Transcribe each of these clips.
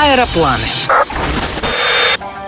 Аэропланы.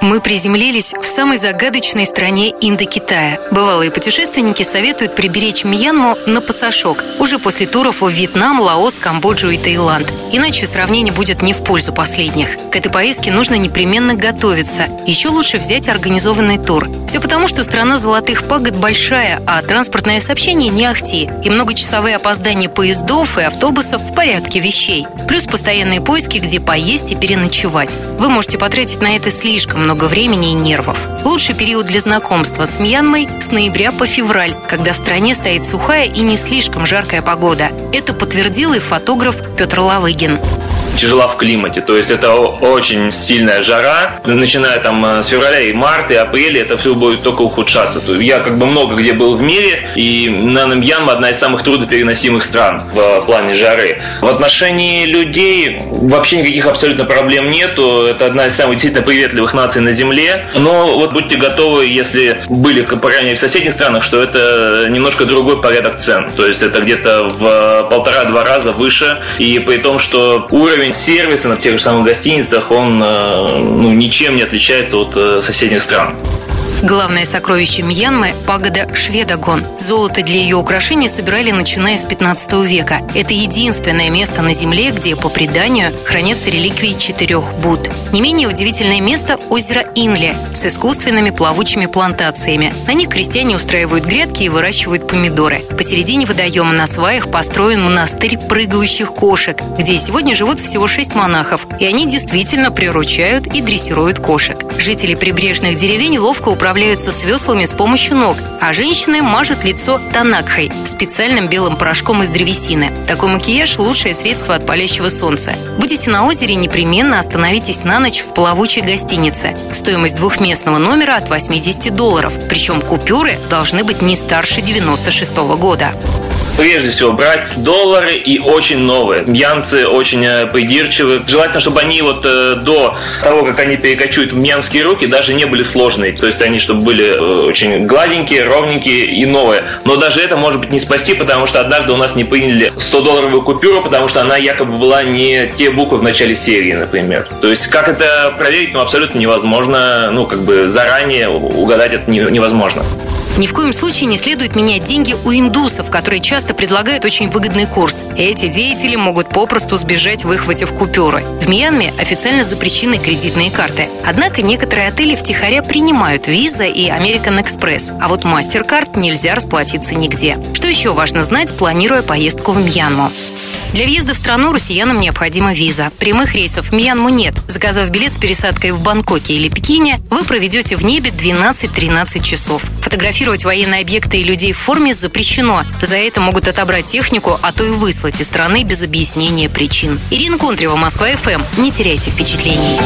Мы приземлились в самой загадочной стране Индокитая. Бывалые путешественники советуют приберечь Мьянму на пасашок уже после туров в Вьетнам, Лаос, Камбоджу и Таиланд. Иначе сравнение будет не в пользу последних. К этой поездке нужно непременно готовиться. Еще лучше взять организованный тур. Все потому, что страна золотых пагод большая, а транспортное сообщение не ахти. И многочасовые опоздания поездов и автобусов в порядке вещей. Плюс постоянные поиски, где поесть и переночевать. Вы можете потратить на это слишком много много времени и нервов. Лучший период для знакомства с Мьянмой с ноября по февраль, когда в стране стоит сухая и не слишком жаркая погода. Это подтвердил и фотограф Петр Лавыгин тяжела в климате. То есть это очень сильная жара. Начиная там э, с февраля и марта, и апреля это все будет только ухудшаться. То я как бы много где был в мире, и Мьянма одна из самых труднопереносимых стран в плане жары. В отношении людей вообще никаких абсолютно проблем нету. Это одна из самых действительно приветливых наций на Земле. Но вот будьте готовы, если были, мере, в соседних странах, что это немножко другой порядок цен. То есть это где-то в полтора-два раза выше. И при том, что уровень сервиса на тех же самых гостиницах, он э, ну, ничем не отличается от э, соседних стран. Главное сокровище Мьянмы – пагода Шведогон. Золото для ее украшения собирали начиная с 15 века. Это единственное место на Земле, где, по преданию, хранятся реликвии четырех Будд. Не менее удивительное место – озеро Инли с искусственными плавучими плантациями. На них крестьяне устраивают грядки и выращивают помидоры. Посередине водоема на сваях построен монастырь прыгающих кошек, где сегодня живут всего шесть монахов, и они действительно приручают и дрессируют кошек. Жители прибрежных деревень ловко управляют справляются с веслами с помощью ног, а женщины мажут лицо танакхой – специальным белым порошком из древесины. Такой макияж – лучшее средство от палящего солнца. Будете на озере, непременно остановитесь на ночь в плавучей гостинице. Стоимость двухместного номера от 80 долларов. Причем купюры должны быть не старше 96 -го года прежде всего брать доллары и очень новые. Мьянцы очень э, придирчивы. Желательно, чтобы они вот э, до того, как они перекочуют в мьянские руки, даже не были сложные. То есть они, чтобы были э, очень гладенькие, ровненькие и новые. Но даже это может быть не спасти, потому что однажды у нас не приняли 100-долларовую купюру, потому что она якобы была не те буквы в начале серии, например. То есть как это проверить, ну, абсолютно невозможно. Ну, как бы заранее угадать это невозможно. Ни в коем случае не следует менять деньги у индусов, которые часто предлагают очень выгодный курс. Эти деятели могут попросту сбежать, выхватив купюры. В Мьянме официально запрещены кредитные карты. Однако некоторые отели втихаря принимают Visa и American Express, а вот MasterCard нельзя расплатиться нигде. Что еще важно знать, планируя поездку в Мьянму? Для въезда в страну россиянам необходима виза. Прямых рейсов в Мьянму нет. Заказав билет с пересадкой в Бангкоке или Пекине, вы проведете в небе 12-13 часов. Фотографировать военные объекты и людей в форме запрещено. За это могут отобрать технику, а то и выслать из страны без объяснения причин. Ирина Контрева, Москва ФМ. Не теряйте впечатлений.